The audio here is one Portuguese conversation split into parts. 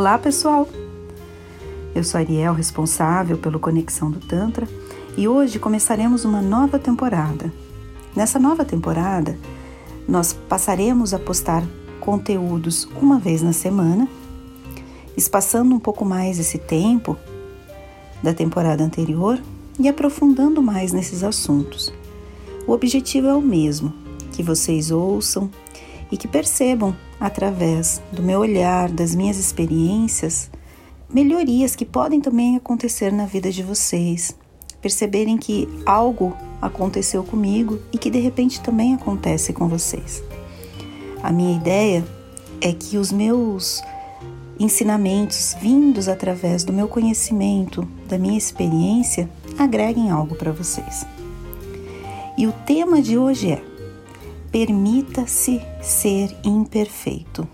Olá, pessoal! Eu sou Ariel, responsável pelo Conexão do Tantra, e hoje começaremos uma nova temporada. Nessa nova temporada, nós passaremos a postar conteúdos uma vez na semana, espaçando um pouco mais esse tempo da temporada anterior e aprofundando mais nesses assuntos. O objetivo é o mesmo: que vocês ouçam e que percebam, através do meu olhar, das minhas experiências, melhorias que podem também acontecer na vida de vocês. Perceberem que algo aconteceu comigo e que de repente também acontece com vocês. A minha ideia é que os meus ensinamentos vindos através do meu conhecimento, da minha experiência, agreguem algo para vocês. E o tema de hoje é: Permita-se ser imperfeito.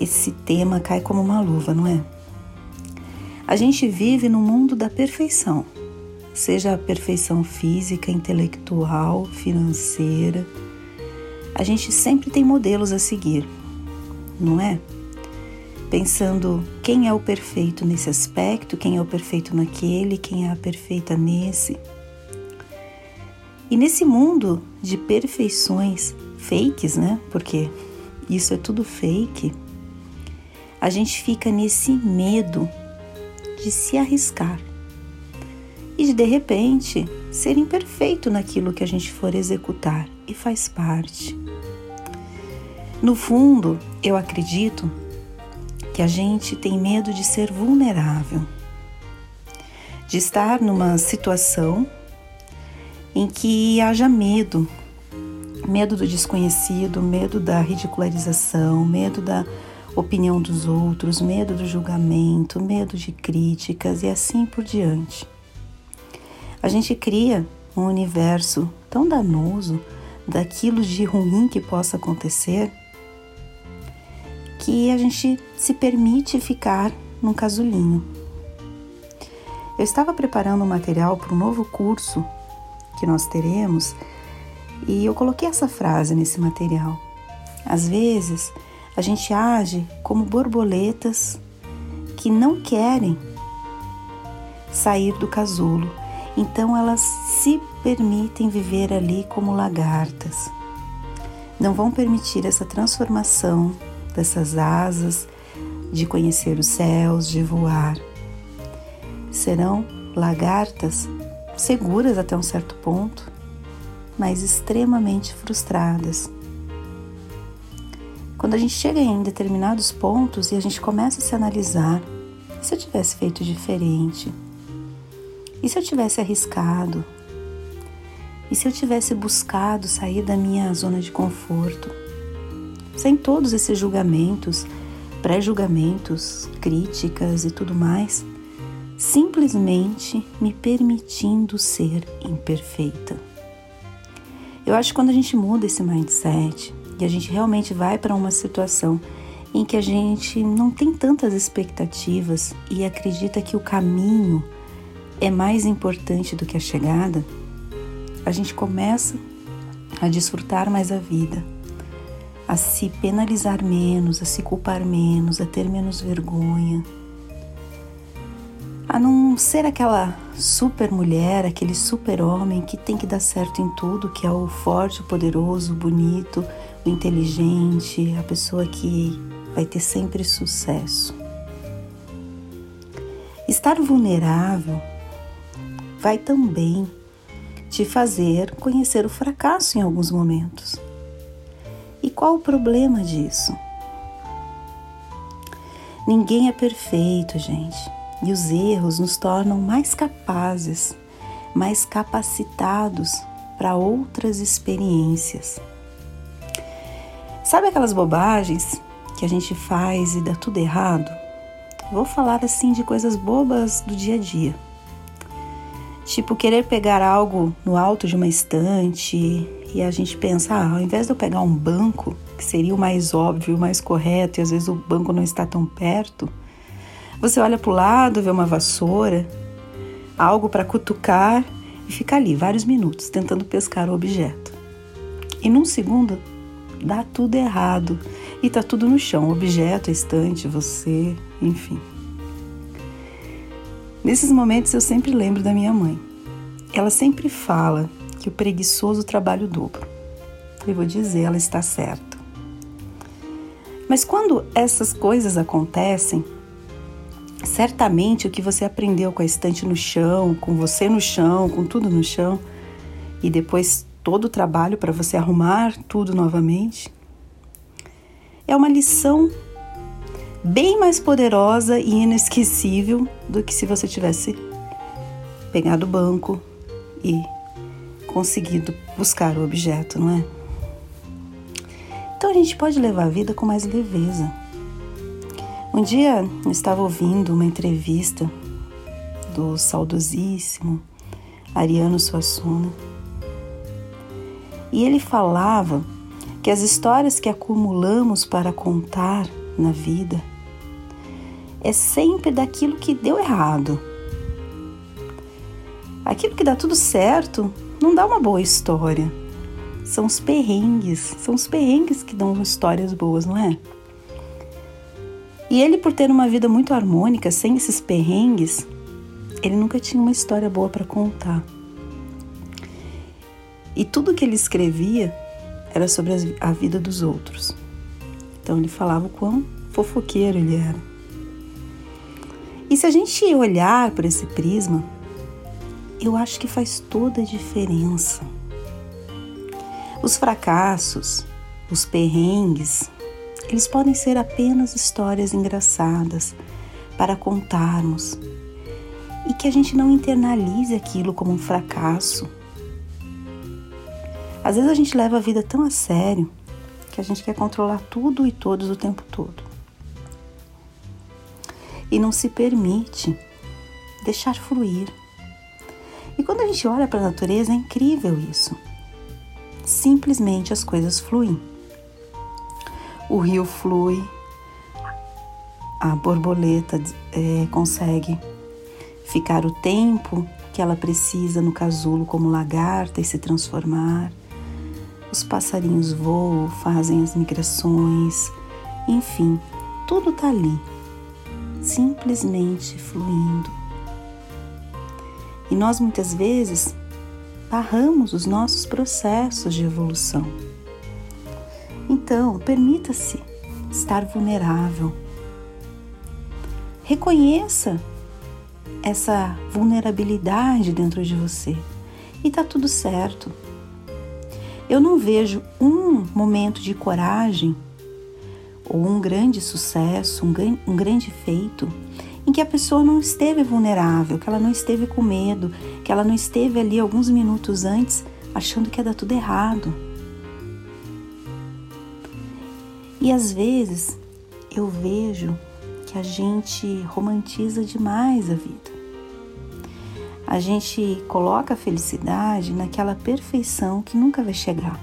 Esse tema cai como uma luva, não é? A gente vive no mundo da perfeição, seja a perfeição física, intelectual, financeira. A gente sempre tem modelos a seguir, não é? Pensando quem é o perfeito nesse aspecto, quem é o perfeito naquele, quem é a perfeita nesse. E nesse mundo de perfeições fakes, né? Porque isso é tudo fake. A gente fica nesse medo de se arriscar e de de repente ser imperfeito naquilo que a gente for executar e faz parte. No fundo, eu acredito que a gente tem medo de ser vulnerável, de estar numa situação em que haja medo, medo do desconhecido, medo da ridicularização, medo da opinião dos outros, medo do julgamento, medo de críticas e assim por diante. A gente cria um universo tão danoso daquilo de ruim que possa acontecer que a gente se permite ficar num casulinho. Eu estava preparando um material para um novo curso que nós teremos, e eu coloquei essa frase nesse material. Às vezes, a gente age como borboletas que não querem sair do casulo, então elas se permitem viver ali como lagartas. Não vão permitir essa transformação dessas asas, de conhecer os céus, de voar. Serão lagartas seguras até um certo ponto, mas extremamente frustradas. Quando a gente chega em determinados pontos e a gente começa a se analisar, e se eu tivesse feito diferente? E se eu tivesse arriscado? E se eu tivesse buscado sair da minha zona de conforto? Sem todos esses julgamentos, pré-julgamentos, críticas e tudo mais, simplesmente me permitindo ser imperfeita. Eu acho que quando a gente muda esse mindset e a gente realmente vai para uma situação em que a gente não tem tantas expectativas e acredita que o caminho é mais importante do que a chegada, a gente começa a desfrutar mais a vida, a se penalizar menos, a se culpar menos, a ter menos vergonha, a não ser aquela super mulher, aquele super homem que tem que dar certo em tudo, que é o forte, o poderoso, o bonito, o inteligente, a pessoa que vai ter sempre sucesso. Estar vulnerável vai também te fazer conhecer o fracasso em alguns momentos. E qual o problema disso? Ninguém é perfeito, gente. E os erros nos tornam mais capazes, mais capacitados para outras experiências. Sabe aquelas bobagens que a gente faz e dá tudo errado? Vou falar assim de coisas bobas do dia a dia. Tipo, querer pegar algo no alto de uma estante e a gente pensa, ah, ao invés de eu pegar um banco, que seria o mais óbvio, o mais correto, e às vezes o banco não está tão perto, você olha para o lado, vê uma vassoura, algo para cutucar e fica ali vários minutos tentando pescar o objeto. E num segundo, dá tudo errado e tá tudo no chão, objeto, estante, você, enfim. Nesses momentos eu sempre lembro da minha mãe. Ela sempre fala que o preguiçoso trabalha o dobro. Eu vou dizer, ela está certa. Mas quando essas coisas acontecem, certamente o que você aprendeu com a estante no chão, com você no chão, com tudo no chão, e depois todo o trabalho para você arrumar tudo novamente, é uma lição bem mais poderosa e inesquecível do que se você tivesse pegado o banco e conseguido buscar o objeto, não é? Então a gente pode levar a vida com mais leveza. Um dia eu estava ouvindo uma entrevista do saudosíssimo Ariano Suassuna e ele falava que as histórias que acumulamos para contar na vida é sempre daquilo que deu errado. Aquilo que dá tudo certo não dá uma boa história. São os perrengues, são os perrengues que dão histórias boas, não é? E ele, por ter uma vida muito harmônica, sem esses perrengues, ele nunca tinha uma história boa para contar. E tudo que ele escrevia era sobre a vida dos outros. Então ele falava o quão fofoqueiro ele era. E se a gente olhar por esse prisma, eu acho que faz toda a diferença. Os fracassos, os perrengues, eles podem ser apenas histórias engraçadas para contarmos e que a gente não internalize aquilo como um fracasso às vezes a gente leva a vida tão a sério que a gente quer controlar tudo e todos o tempo todo. E não se permite deixar fluir. E quando a gente olha para a natureza, é incrível isso. Simplesmente as coisas fluem. O rio flui, a borboleta é, consegue ficar o tempo que ela precisa no casulo como lagarta e se transformar. Os passarinhos voam, fazem as migrações, enfim, tudo está ali, simplesmente fluindo. E nós muitas vezes barramos os nossos processos de evolução. Então, permita-se estar vulnerável. Reconheça essa vulnerabilidade dentro de você e tá tudo certo. Eu não vejo um momento de coragem ou um grande sucesso, um, um grande feito em que a pessoa não esteve vulnerável, que ela não esteve com medo, que ela não esteve ali alguns minutos antes achando que ia dar tudo errado. E às vezes eu vejo que a gente romantiza demais a vida. A gente coloca a felicidade naquela perfeição que nunca vai chegar.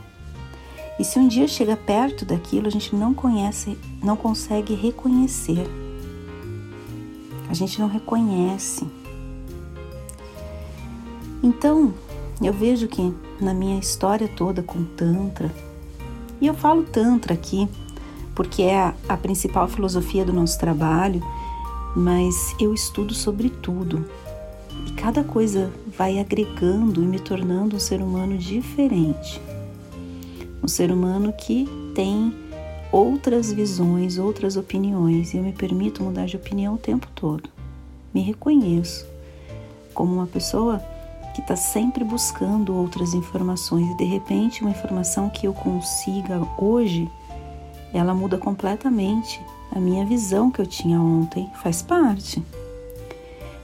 E se um dia chega perto daquilo, a gente não conhece, não consegue reconhecer. A gente não reconhece. Então, eu vejo que na minha história toda com Tantra, e eu falo Tantra aqui porque é a, a principal filosofia do nosso trabalho, mas eu estudo sobre tudo, e cada coisa vai agregando e me tornando um ser humano diferente. Um ser humano que tem outras visões, outras opiniões, e eu me permito mudar de opinião o tempo todo. Me reconheço como uma pessoa que está sempre buscando outras informações e de repente uma informação que eu consiga hoje, ela muda completamente a minha visão que eu tinha ontem, faz parte.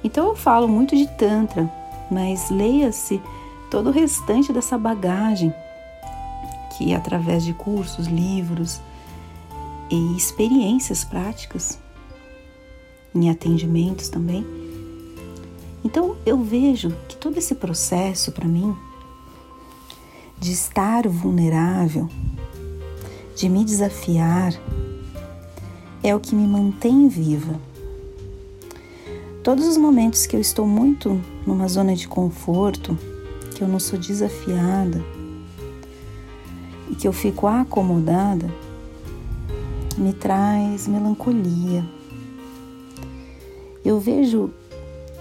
Então eu falo muito de Tantra, mas leia-se todo o restante dessa bagagem que, através de cursos, livros e experiências práticas, em atendimentos também. Então eu vejo que todo esse processo para mim de estar vulnerável, de me desafiar, é o que me mantém viva Todos os momentos que eu estou muito numa zona de conforto, que eu não sou desafiada, e que eu fico acomodada me traz melancolia. Eu vejo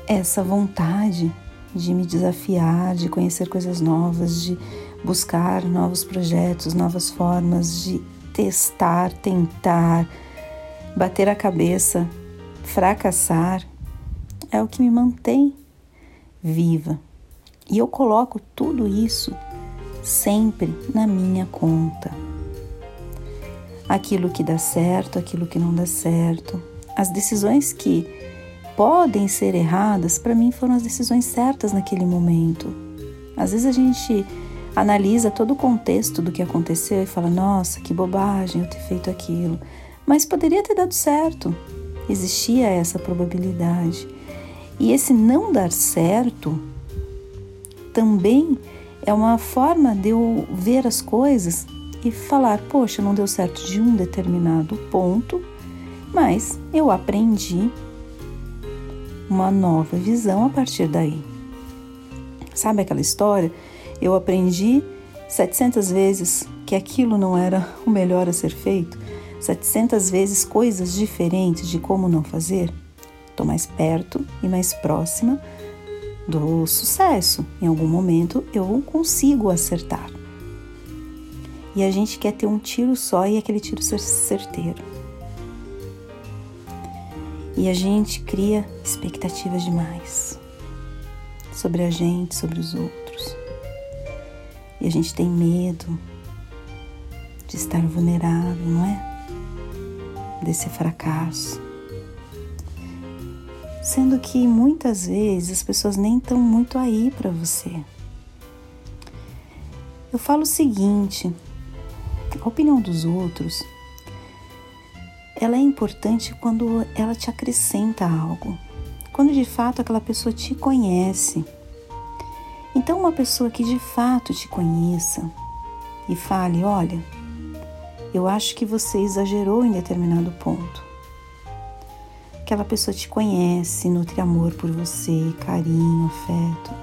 essa vontade de me desafiar, de conhecer coisas novas, de buscar novos projetos, novas formas de testar, tentar, bater a cabeça, fracassar, é o que me mantém viva. E eu coloco tudo isso sempre na minha conta. Aquilo que dá certo, aquilo que não dá certo, as decisões que podem ser erradas, para mim foram as decisões certas naquele momento. Às vezes a gente analisa todo o contexto do que aconteceu e fala: nossa, que bobagem eu ter feito aquilo. Mas poderia ter dado certo. Existia essa probabilidade. E esse não dar certo também é uma forma de eu ver as coisas e falar: poxa, não deu certo de um determinado ponto, mas eu aprendi uma nova visão a partir daí. Sabe aquela história? Eu aprendi 700 vezes que aquilo não era o melhor a ser feito, 700 vezes coisas diferentes de como não fazer. Estou mais perto e mais próxima do sucesso. Em algum momento eu consigo acertar. E a gente quer ter um tiro só e aquele tiro ser certeiro. E a gente cria expectativas demais sobre a gente, sobre os outros. E a gente tem medo de estar vulnerável, não é? Desse fracasso. Sendo que muitas vezes as pessoas nem estão muito aí para você. Eu falo o seguinte: a opinião dos outros ela é importante quando ela te acrescenta algo, quando de fato aquela pessoa te conhece. Então, uma pessoa que de fato te conheça e fale: Olha, eu acho que você exagerou em determinado ponto. Aquela pessoa te conhece, nutre amor por você, carinho, afeto.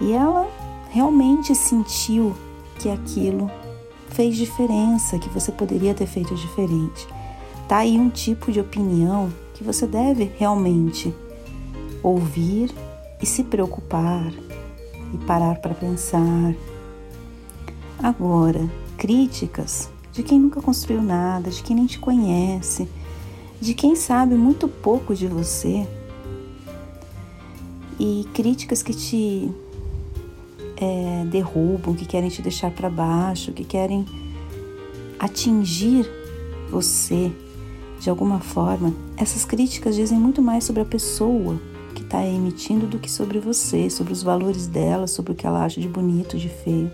E ela realmente sentiu que aquilo fez diferença, que você poderia ter feito diferente. Tá aí um tipo de opinião que você deve realmente ouvir e se preocupar e parar para pensar. Agora, críticas de quem nunca construiu nada, de quem nem te conhece, de quem sabe muito pouco de você. E críticas que te é, derrubam, que querem te deixar para baixo, que querem atingir você de alguma forma, essas críticas dizem muito mais sobre a pessoa que está emitindo do que sobre você, sobre os valores dela, sobre o que ela acha de bonito, de feio.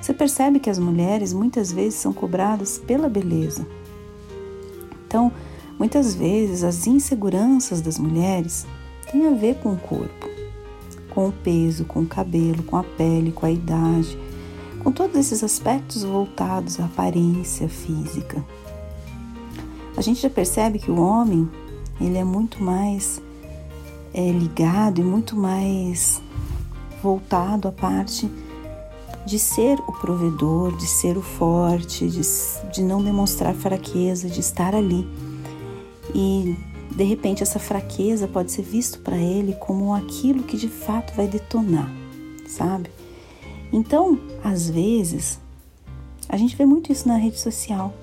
Você percebe que as mulheres muitas vezes são cobradas pela beleza. Então, muitas vezes as inseguranças das mulheres têm a ver com o corpo com o peso, com o cabelo, com a pele, com a idade, com todos esses aspectos voltados à aparência física. A gente já percebe que o homem ele é muito mais é, ligado e muito mais voltado à parte de ser o provedor, de ser o forte, de, de não demonstrar fraqueza, de estar ali. E de repente, essa fraqueza pode ser visto para ele como aquilo que de fato vai detonar, sabe? Então, às vezes, a gente vê muito isso na rede social.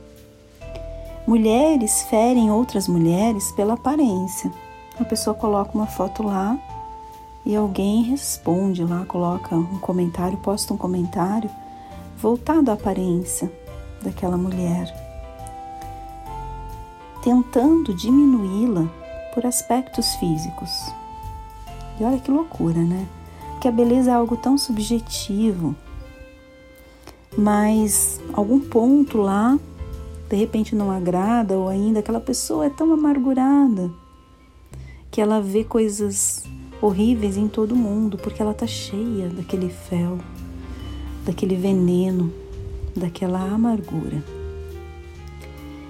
Mulheres ferem outras mulheres pela aparência. A pessoa coloca uma foto lá e alguém responde lá, coloca um comentário, posta um comentário voltado à aparência daquela mulher tentando diminuí-la por aspectos físicos. E olha que loucura, né? Que a beleza é algo tão subjetivo, mas algum ponto lá de repente não agrada ou ainda aquela pessoa é tão amargurada que ela vê coisas horríveis em todo mundo porque ela tá cheia daquele fel, daquele veneno, daquela amargura.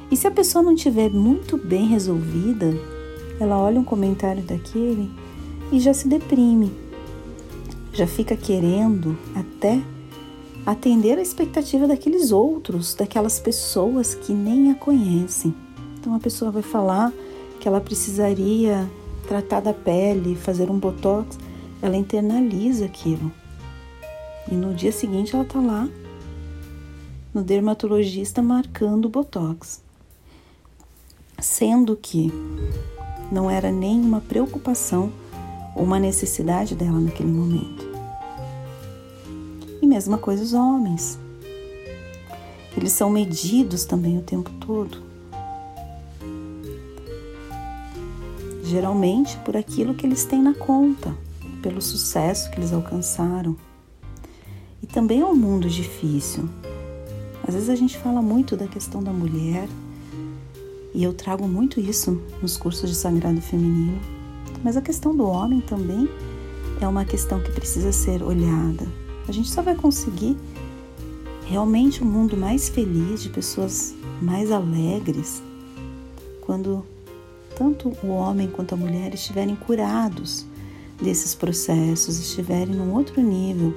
E se a pessoa não tiver muito bem resolvida, ela olha um comentário daquele e já se deprime, já fica querendo até atender a expectativa daqueles outros, daquelas pessoas que nem a conhecem. Então a pessoa vai falar que ela precisaria tratar da pele, fazer um botox, ela internaliza aquilo. E no dia seguinte ela tá lá no dermatologista marcando botox. Sendo que não era nem uma preocupação ou uma necessidade dela naquele momento. E mesma coisa os homens. Eles são medidos também o tempo todo. Geralmente por aquilo que eles têm na conta, pelo sucesso que eles alcançaram. E também é um mundo difícil. Às vezes a gente fala muito da questão da mulher, e eu trago muito isso nos cursos de sagrado feminino, mas a questão do homem também é uma questão que precisa ser olhada. A gente só vai conseguir realmente um mundo mais feliz, de pessoas mais alegres, quando tanto o homem quanto a mulher estiverem curados desses processos, estiverem num outro nível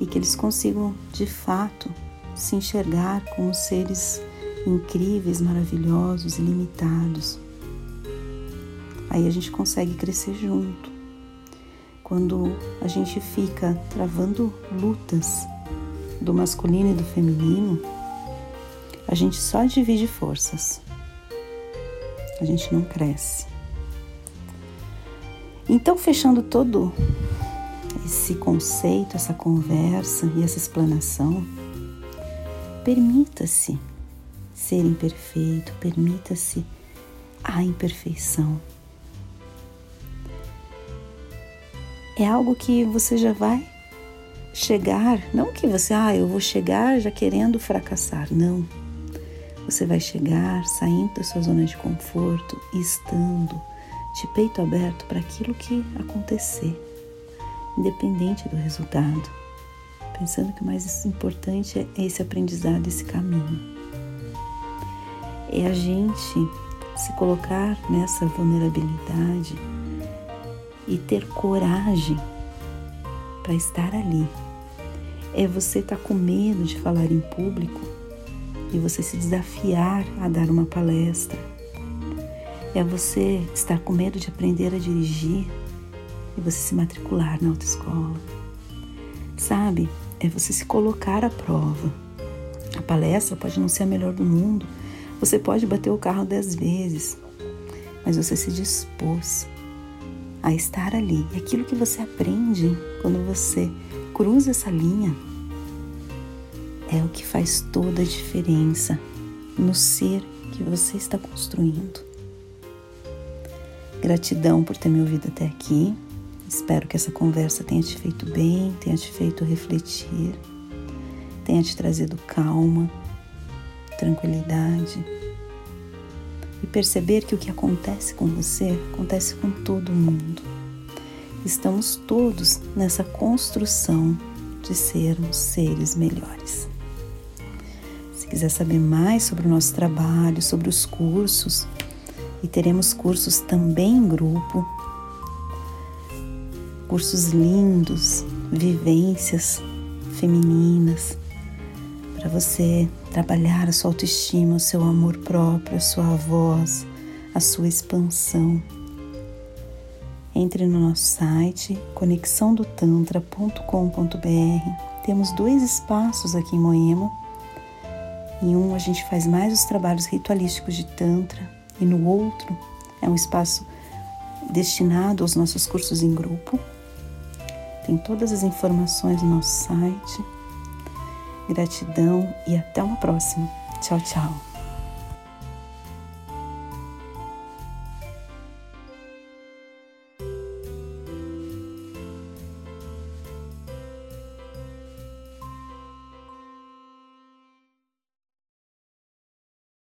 e que eles consigam de fato se enxergar como seres incríveis, maravilhosos, ilimitados. Aí a gente consegue crescer junto. Quando a gente fica travando lutas do masculino e do feminino, a gente só divide forças. A gente não cresce. Então, fechando todo esse conceito, essa conversa e essa explanação, Permita-se ser imperfeito, permita-se a imperfeição. É algo que você já vai chegar, não que você, ah, eu vou chegar já querendo fracassar, não. Você vai chegar saindo da sua zona de conforto e estando de peito aberto para aquilo que acontecer, independente do resultado pensando que o mais importante é esse aprendizado, esse caminho. É a gente se colocar nessa vulnerabilidade e ter coragem para estar ali. É você estar tá com medo de falar em público e você se desafiar a dar uma palestra. É você estar com medo de aprender a dirigir e você se matricular na autoescola. Sabe, é você se colocar à prova. A palestra pode não ser a melhor do mundo, você pode bater o carro dez vezes, mas você se dispôs a estar ali. E aquilo que você aprende quando você cruza essa linha é o que faz toda a diferença no ser que você está construindo. Gratidão por ter me ouvido até aqui. Espero que essa conversa tenha te feito bem, tenha te feito refletir, tenha te trazido calma, tranquilidade e perceber que o que acontece com você acontece com todo mundo. Estamos todos nessa construção de sermos seres melhores. Se quiser saber mais sobre o nosso trabalho, sobre os cursos, e teremos cursos também em grupo, cursos lindos, vivências femininas, para você trabalhar a sua autoestima, o seu amor próprio, a sua voz, a sua expansão. Entre no nosso site conexãodotantra.com.br. Temos dois espaços aqui em Moema. Em um a gente faz mais os trabalhos ritualísticos de Tantra e no outro é um espaço destinado aos nossos cursos em grupo. Tem todas as informações no nosso site. Gratidão e até uma próxima. Tchau, tchau.